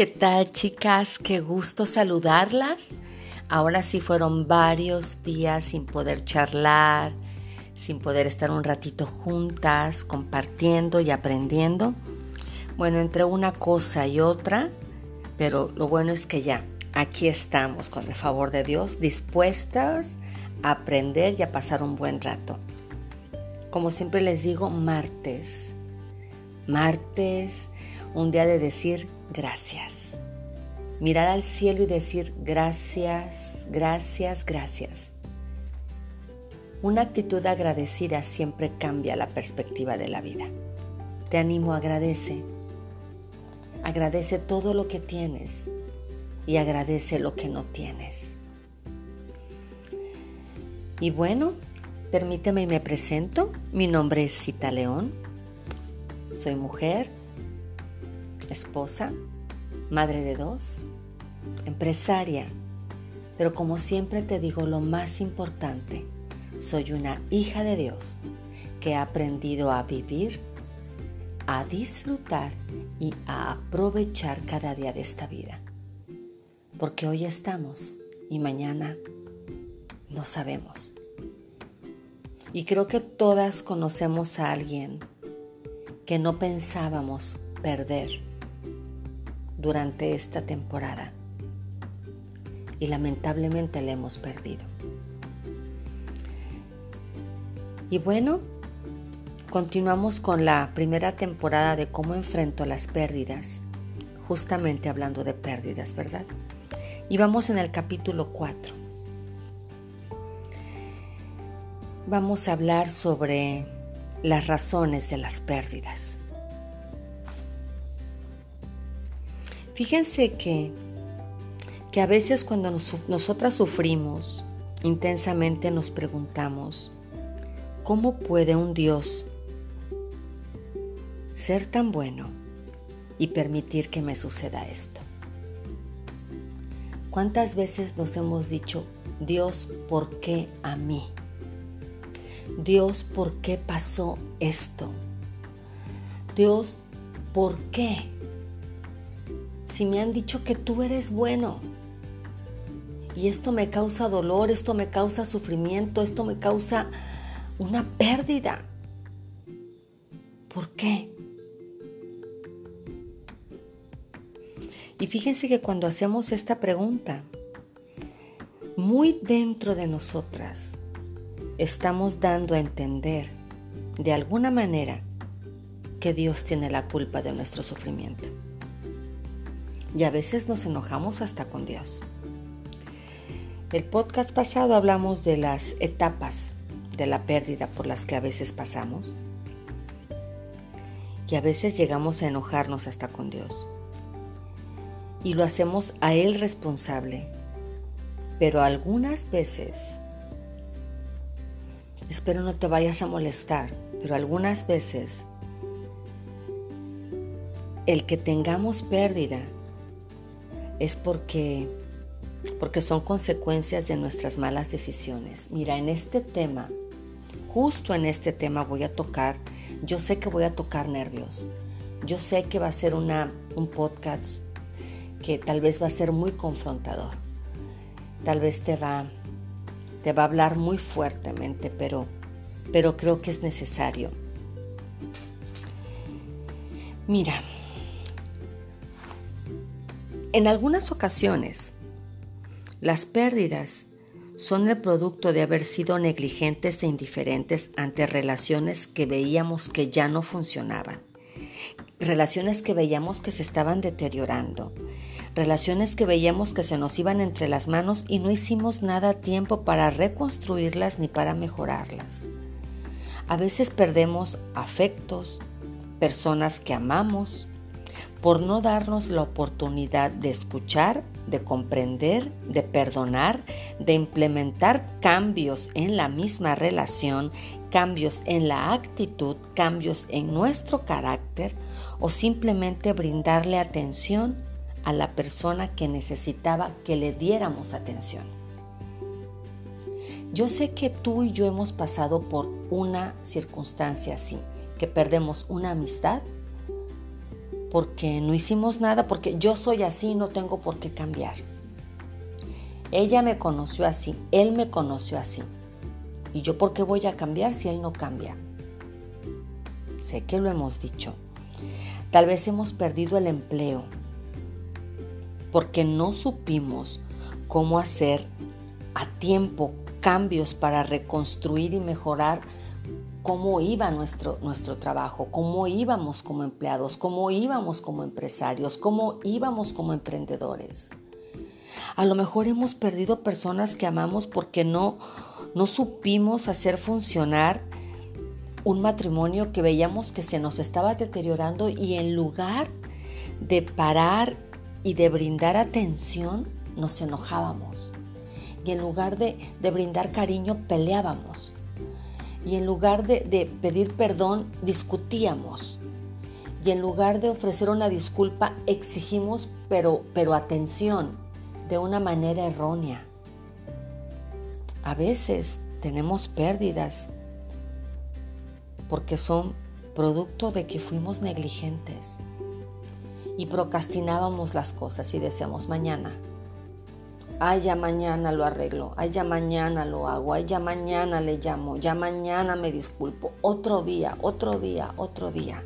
¿qué tal chicas? Qué gusto saludarlas. Ahora sí fueron varios días sin poder charlar, sin poder estar un ratito juntas, compartiendo y aprendiendo. Bueno, entre una cosa y otra, pero lo bueno es que ya, aquí estamos con el favor de Dios, dispuestas a aprender y a pasar un buen rato. Como siempre les digo, martes. Martes, un día de decir gracias. Mirar al cielo y decir gracias, gracias, gracias. Una actitud agradecida siempre cambia la perspectiva de la vida. Te animo, agradece. Agradece todo lo que tienes y agradece lo que no tienes. Y bueno, permíteme y me presento. Mi nombre es Cita León. Soy mujer, esposa, madre de dos, empresaria, pero como siempre te digo lo más importante, soy una hija de Dios que ha aprendido a vivir, a disfrutar y a aprovechar cada día de esta vida. Porque hoy estamos y mañana no sabemos. Y creo que todas conocemos a alguien que no pensábamos perder durante esta temporada y lamentablemente la hemos perdido. Y bueno, continuamos con la primera temporada de cómo enfrento las pérdidas, justamente hablando de pérdidas, ¿verdad? Y vamos en el capítulo 4. Vamos a hablar sobre las razones de las pérdidas. Fíjense que, que a veces cuando nosotras sufrimos intensamente nos preguntamos, ¿cómo puede un Dios ser tan bueno y permitir que me suceda esto? ¿Cuántas veces nos hemos dicho, Dios, ¿por qué a mí? Dios, ¿por qué pasó esto? Dios, ¿por qué? Si me han dicho que tú eres bueno? Y esto me causa dolor, esto me causa sufrimiento, esto me causa una pérdida. ¿Por qué? Y fíjense que cuando hacemos esta pregunta, muy dentro de nosotras estamos dando a entender de alguna manera que Dios tiene la culpa de nuestro sufrimiento y a veces nos enojamos hasta con Dios. El podcast pasado hablamos de las etapas de la pérdida por las que a veces pasamos y a veces llegamos a enojarnos hasta con Dios. Y lo hacemos a Él responsable. Pero algunas veces, espero no te vayas a molestar, pero algunas veces el que tengamos pérdida es porque porque son consecuencias de nuestras malas decisiones. Mira, en este tema, justo en este tema voy a tocar, yo sé que voy a tocar nervios. Yo sé que va a ser una, un podcast que tal vez va a ser muy confrontador. Tal vez te va, te va a hablar muy fuertemente, pero, pero creo que es necesario. Mira, en algunas ocasiones, las pérdidas son el producto de haber sido negligentes e indiferentes ante relaciones que veíamos que ya no funcionaban, relaciones que veíamos que se estaban deteriorando, relaciones que veíamos que se nos iban entre las manos y no hicimos nada a tiempo para reconstruirlas ni para mejorarlas. A veces perdemos afectos, personas que amamos, por no darnos la oportunidad de escuchar, de comprender, de perdonar, de implementar cambios en la misma relación, cambios en la actitud, cambios en nuestro carácter o simplemente brindarle atención a la persona que necesitaba que le diéramos atención. Yo sé que tú y yo hemos pasado por una circunstancia así, que perdemos una amistad porque no hicimos nada, porque yo soy así y no tengo por qué cambiar. Ella me conoció así, él me conoció así. ¿Y yo por qué voy a cambiar si él no cambia? Sé que lo hemos dicho. Tal vez hemos perdido el empleo porque no supimos cómo hacer a tiempo cambios para reconstruir y mejorar cómo iba nuestro, nuestro trabajo, cómo íbamos como empleados, cómo íbamos como empresarios, cómo íbamos como emprendedores. A lo mejor hemos perdido personas que amamos porque no, no supimos hacer funcionar un matrimonio que veíamos que se nos estaba deteriorando y en lugar de parar y de brindar atención, nos enojábamos. Y en lugar de, de brindar cariño, peleábamos. Y en lugar de, pedir perdón, discutíamos. Y en lugar de ofrecer una disculpa, exigimos, pero, pero atención, de una manera errónea. A veces tenemos pérdidas porque son producto de que fuimos negligentes y procrastinábamos las cosas y decíamos mañana. Ay, ya mañana lo arreglo, ay, ya mañana lo hago, ay, ya mañana le llamo, ya mañana me disculpo, otro día, otro día, otro día.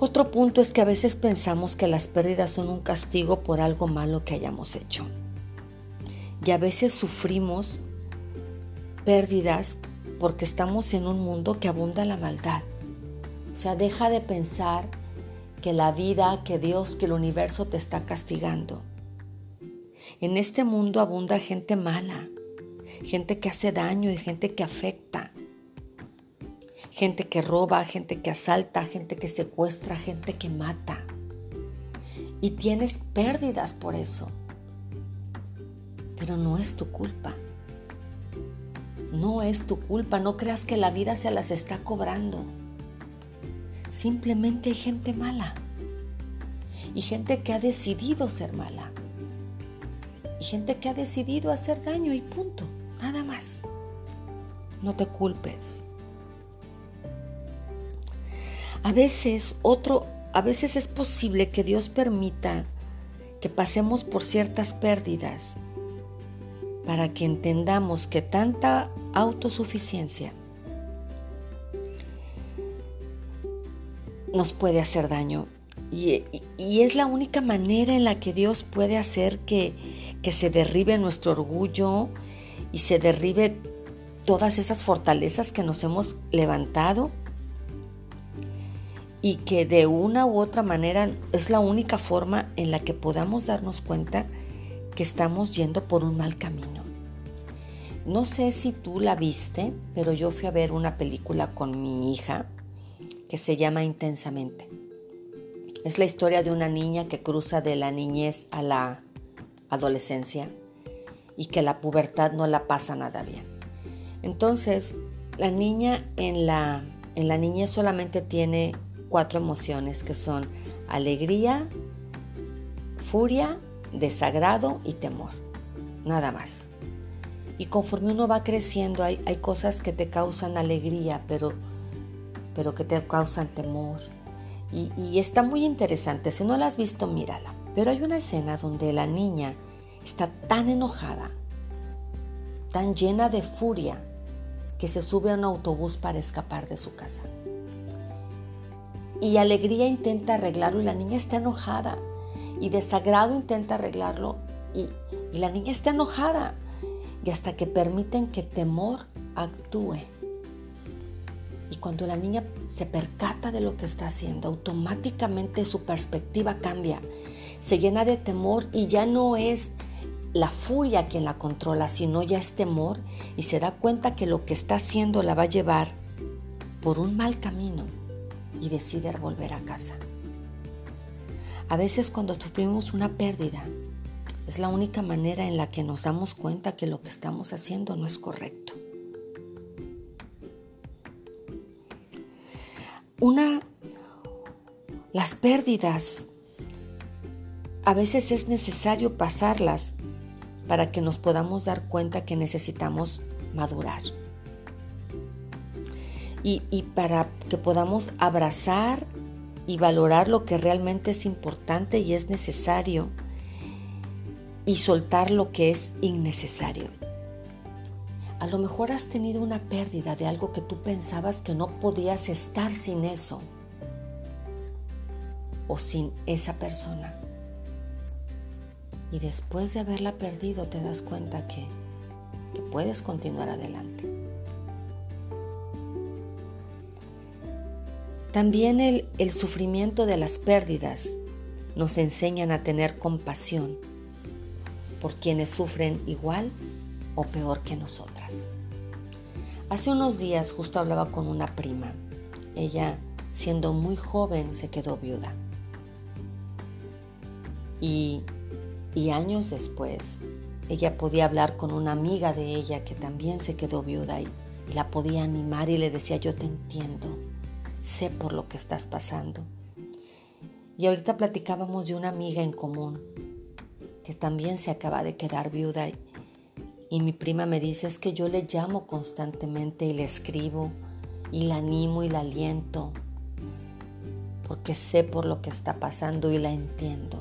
Otro punto es que a veces pensamos que las pérdidas son un castigo por algo malo que hayamos hecho. Y a veces sufrimos pérdidas porque estamos en un mundo que abunda la maldad. O sea, deja de pensar que la vida, que Dios, que el universo te está castigando. En este mundo abunda gente mala, gente que hace daño y gente que afecta, gente que roba, gente que asalta, gente que secuestra, gente que mata. Y tienes pérdidas por eso. Pero no es tu culpa. No es tu culpa. No creas que la vida se las está cobrando. Simplemente hay gente mala. Y gente que ha decidido ser mala. Y gente que ha decidido hacer daño y punto. Nada más. No te culpes. A veces otro, a veces es posible que Dios permita que pasemos por ciertas pérdidas para que entendamos que tanta autosuficiencia nos puede hacer daño. Y, es la única manera en la que Dios puede hacer que, que se derribe nuestro orgullo y se derribe todas esas fortalezas que nos hemos levantado y que de una u otra manera es la única forma en la que podamos darnos cuenta que estamos yendo por un mal camino. No sé si tú la viste, pero yo fui a ver una película con mi hija que se llama Intensamente. Es la historia de una niña que cruza de la niñez a la adolescencia y que la pubertad no la pasa nada bien. Entonces, la niña en la, en la niñez solamente tiene cuatro emociones que son alegría, furia, desagrado y temor. Nada más. Y conforme uno va creciendo hay, hay cosas que te causan alegría, pero pero que te causan temor. Y, está muy interesante, si no la has visto, mírala. Pero hay una escena donde la niña está tan enojada, tan llena de furia, que se sube a un autobús para escapar de su casa. Y alegría intenta arreglarlo y la niña está enojada. Y desagrado intenta arreglarlo y, y la niña está enojada. Y hasta que permiten que temor actúe y cuando la niña se percata de lo que está haciendo, automáticamente su perspectiva cambia. Se llena de temor y ya no es la furia quien la controla, sino ya es temor y se da cuenta que lo que está haciendo la va a llevar por un mal camino y decide volver a casa. A veces cuando sufrimos una pérdida, es la única manera en la que nos damos cuenta que lo que estamos haciendo no es correcto. Una, las pérdidas, a veces es necesario pasarlas para que nos podamos dar cuenta que necesitamos madurar. y, y para que podamos abrazar y valorar lo que realmente es importante y es necesario y soltar lo que es innecesario. A lo mejor has tenido una pérdida de algo que tú pensabas que no podías estar sin eso o sin esa persona. Y después de haberla perdido te das cuenta que, puedes continuar adelante. También el, el sufrimiento de las pérdidas nos enseñan a tener compasión por quienes sufren igual o peor que Hace unos días justo hablaba con una prima. Ella, siendo muy joven, se quedó viuda. Y, y años después, ella podía hablar con una amiga de ella que también se quedó viuda y, y la podía animar y le decía, yo te entiendo, sé por lo que estás pasando. Y ahorita platicábamos de una amiga en común que también se acaba de quedar viuda y, mi prima me dice es que yo le llamo constantemente y le escribo y la animo y la aliento porque sé por lo que está pasando y la entiendo.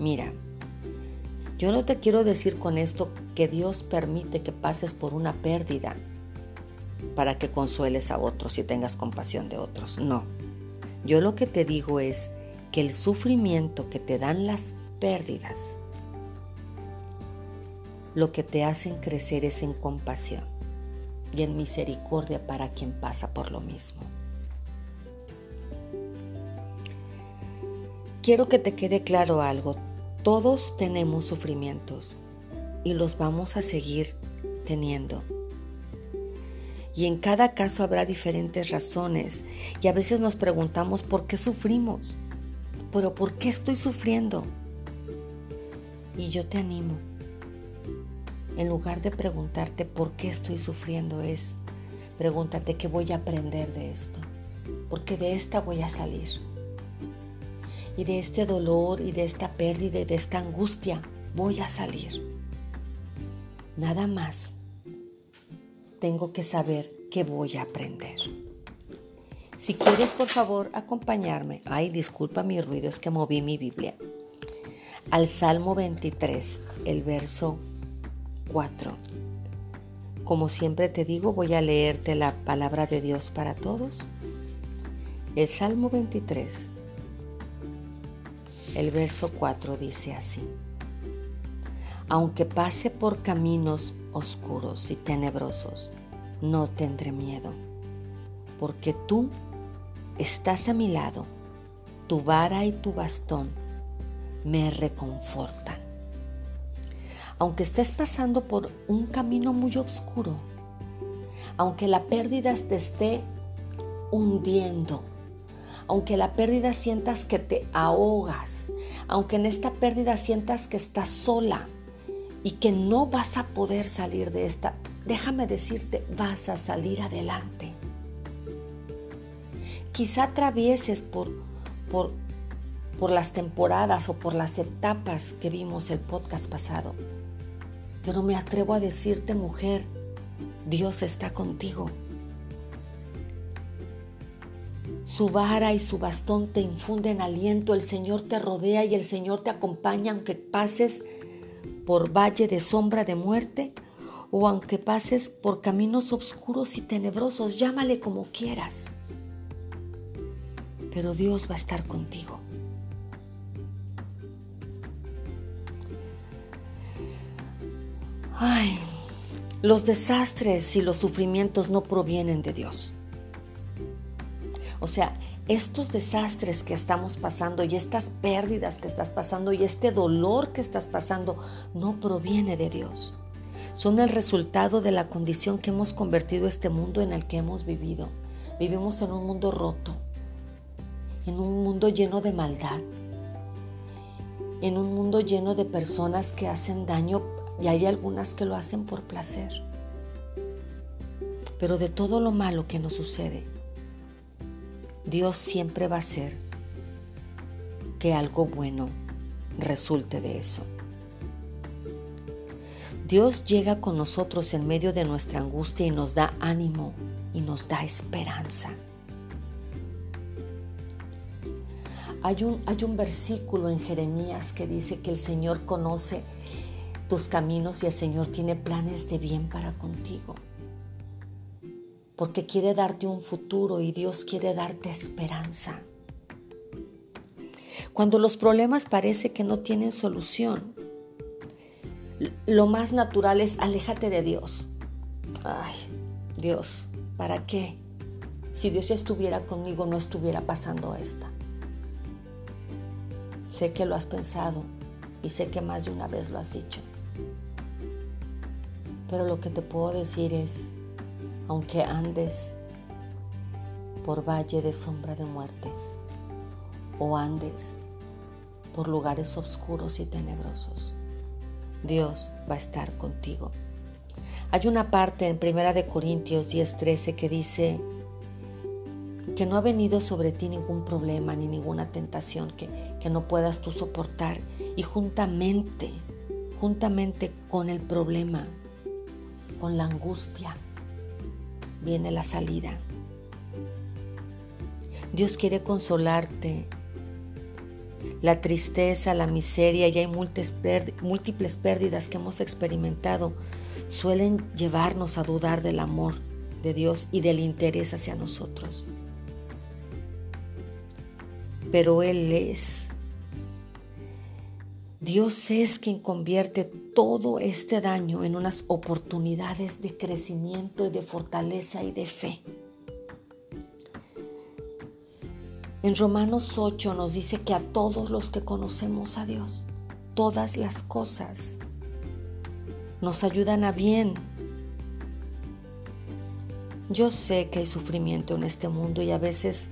Mira, yo no te quiero decir con esto que Dios permite que pases por una pérdida para que consueles a otros y tengas compasión de otros. No. Yo lo que te digo es que el sufrimiento que te dan las pérdidas, lo que te hacen crecer es en compasión y en misericordia para quien pasa por lo mismo. Quiero que te quede claro algo. Todos tenemos sufrimientos y los vamos a seguir teniendo y en cada caso habrá diferentes razones y a veces nos preguntamos por qué sufrimos, pero ¿por qué estoy sufriendo? Y yo te animo, en lugar de preguntarte por qué estoy sufriendo, es pregúntate qué voy a aprender de esto, porque de esta voy a salir. Y de este dolor y de esta pérdida y de esta angustia voy a salir. Nada más tengo que saber qué voy a aprender. Si quieres, por favor, acompañarme. Ay, disculpa mi ruido, es que moví mi Biblia. Al Salmo 23, el verso 4. Como siempre te digo, voy a leerte la palabra de Dios para todos. El Salmo 23, el verso 4 dice así. Aunque pase por caminos oscuros y tenebrosos, no tendré miedo, porque tú estás a mi lado, tu vara y tu bastón me reconfortan. Aunque estés pasando por un camino muy oscuro, aunque la pérdida te esté hundiendo, aunque la pérdida sientas que te ahogas, aunque en esta pérdida sientas que estás sola, y que no vas a poder salir de esta, déjame decirte, vas a salir adelante. Quizá atravieses por, por, por las temporadas o por las etapas que vimos el podcast pasado, pero me atrevo a decirte, mujer, Dios está contigo. Su vara y su bastón te infunden aliento, el Señor te rodea y el Señor te acompaña aunque pases por valle de sombra de muerte, o aunque pases por caminos oscuros y tenebrosos, llámale como quieras. Pero Dios va a estar contigo. Ay, los desastres y los sufrimientos no provienen de Dios. O sea, estos desastres que estamos pasando y estas pérdidas que estás pasando y este dolor que estás pasando no proviene de Dios. Son el resultado de la condición que hemos convertido este mundo en el que hemos vivido. Vivimos en un mundo roto, en un mundo lleno de maldad, en un mundo lleno de personas que hacen daño y hay algunas que lo hacen por placer. Pero de todo lo malo que nos sucede, Dios siempre va a hacer que algo bueno resulte de eso. Dios llega con nosotros en medio de nuestra angustia y nos da ánimo y nos da esperanza. Hay un, hay un versículo en Jeremías que dice que el Señor conoce tus caminos y el Señor tiene planes de bien para contigo. Porque quiere darte un futuro y Dios quiere darte esperanza. Cuando los problemas parece que no tienen solución, lo más natural es aléjate de Dios. Ay, Dios, ¿para qué? Si Dios estuviera conmigo, no estuviera pasando esta. Sé que lo has pensado y sé que más de una vez lo has dicho. Pero lo que te puedo decir es, aunque andes por valle de sombra de muerte o andes por lugares oscuros y tenebrosos, Dios va a estar contigo. Hay una parte en Primera de Corintios 10:13 que dice que no ha venido sobre ti ningún problema ni ninguna tentación que, que no puedas tú soportar y juntamente, juntamente con el problema, con la angustia, viene la salida. Dios quiere consolarte, la tristeza, la miseria y hay múltiples pérdidas que hemos experimentado suelen llevarnos a dudar del amor de Dios y del interés hacia nosotros. Pero Él es. Dios es quien convierte todo este daño en unas oportunidades de crecimiento y de fortaleza y de fe. En Romanos 8 nos dice que a todos los que conocemos a Dios, todas las cosas nos ayudan a bien. Yo sé que hay sufrimiento en este mundo y a veces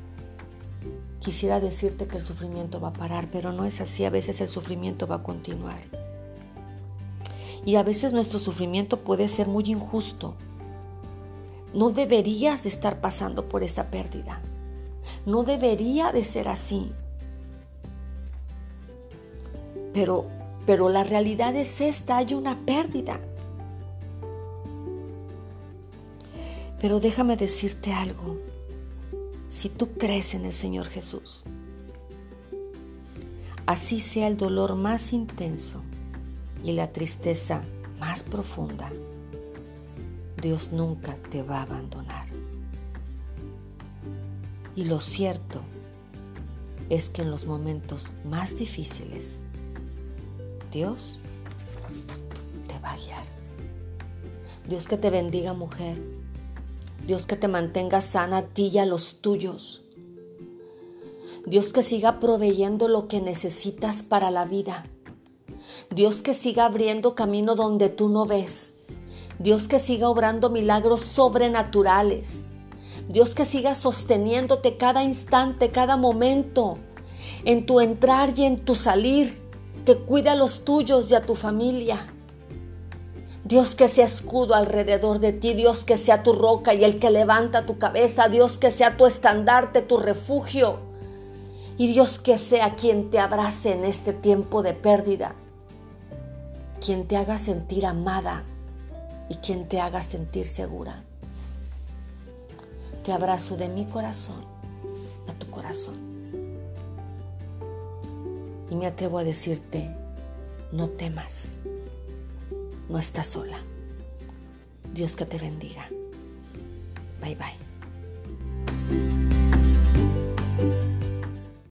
quisiera decirte que el sufrimiento va a parar, pero no es así. A veces el sufrimiento va a continuar. Y a veces nuestro sufrimiento puede ser muy injusto. No deberías de estar pasando por esa pérdida. No debería de ser así. Pero, pero la realidad es esta, hay una pérdida. Pero déjame decirte algo. Si tú crees en el Señor Jesús, así sea el dolor más intenso y la tristeza más profunda, Dios nunca te va a abandonar. Y lo cierto es que en los momentos más difíciles, Dios te va a guiar. Dios que te bendiga mujer. Dios que te mantenga sana a ti y a los tuyos. Dios que siga proveyendo lo que necesitas para la vida. Dios que siga abriendo camino donde tú no ves. Dios que siga obrando milagros sobrenaturales. Dios que siga sosteniéndote cada instante, cada momento, en tu entrar y en tu salir, que cuida a los tuyos y a tu familia. Dios que sea escudo alrededor de ti, Dios que sea tu roca y el que levanta tu cabeza, Dios que sea tu estandarte, tu refugio. Y Dios que sea quien te abrace en este tiempo de pérdida, quien te haga sentir amada y quien te haga sentir segura. Te abrazo de mi corazón a tu corazón. Y me atrevo a decirte, no temas, no estás sola. Dios que te bendiga. Bye bye.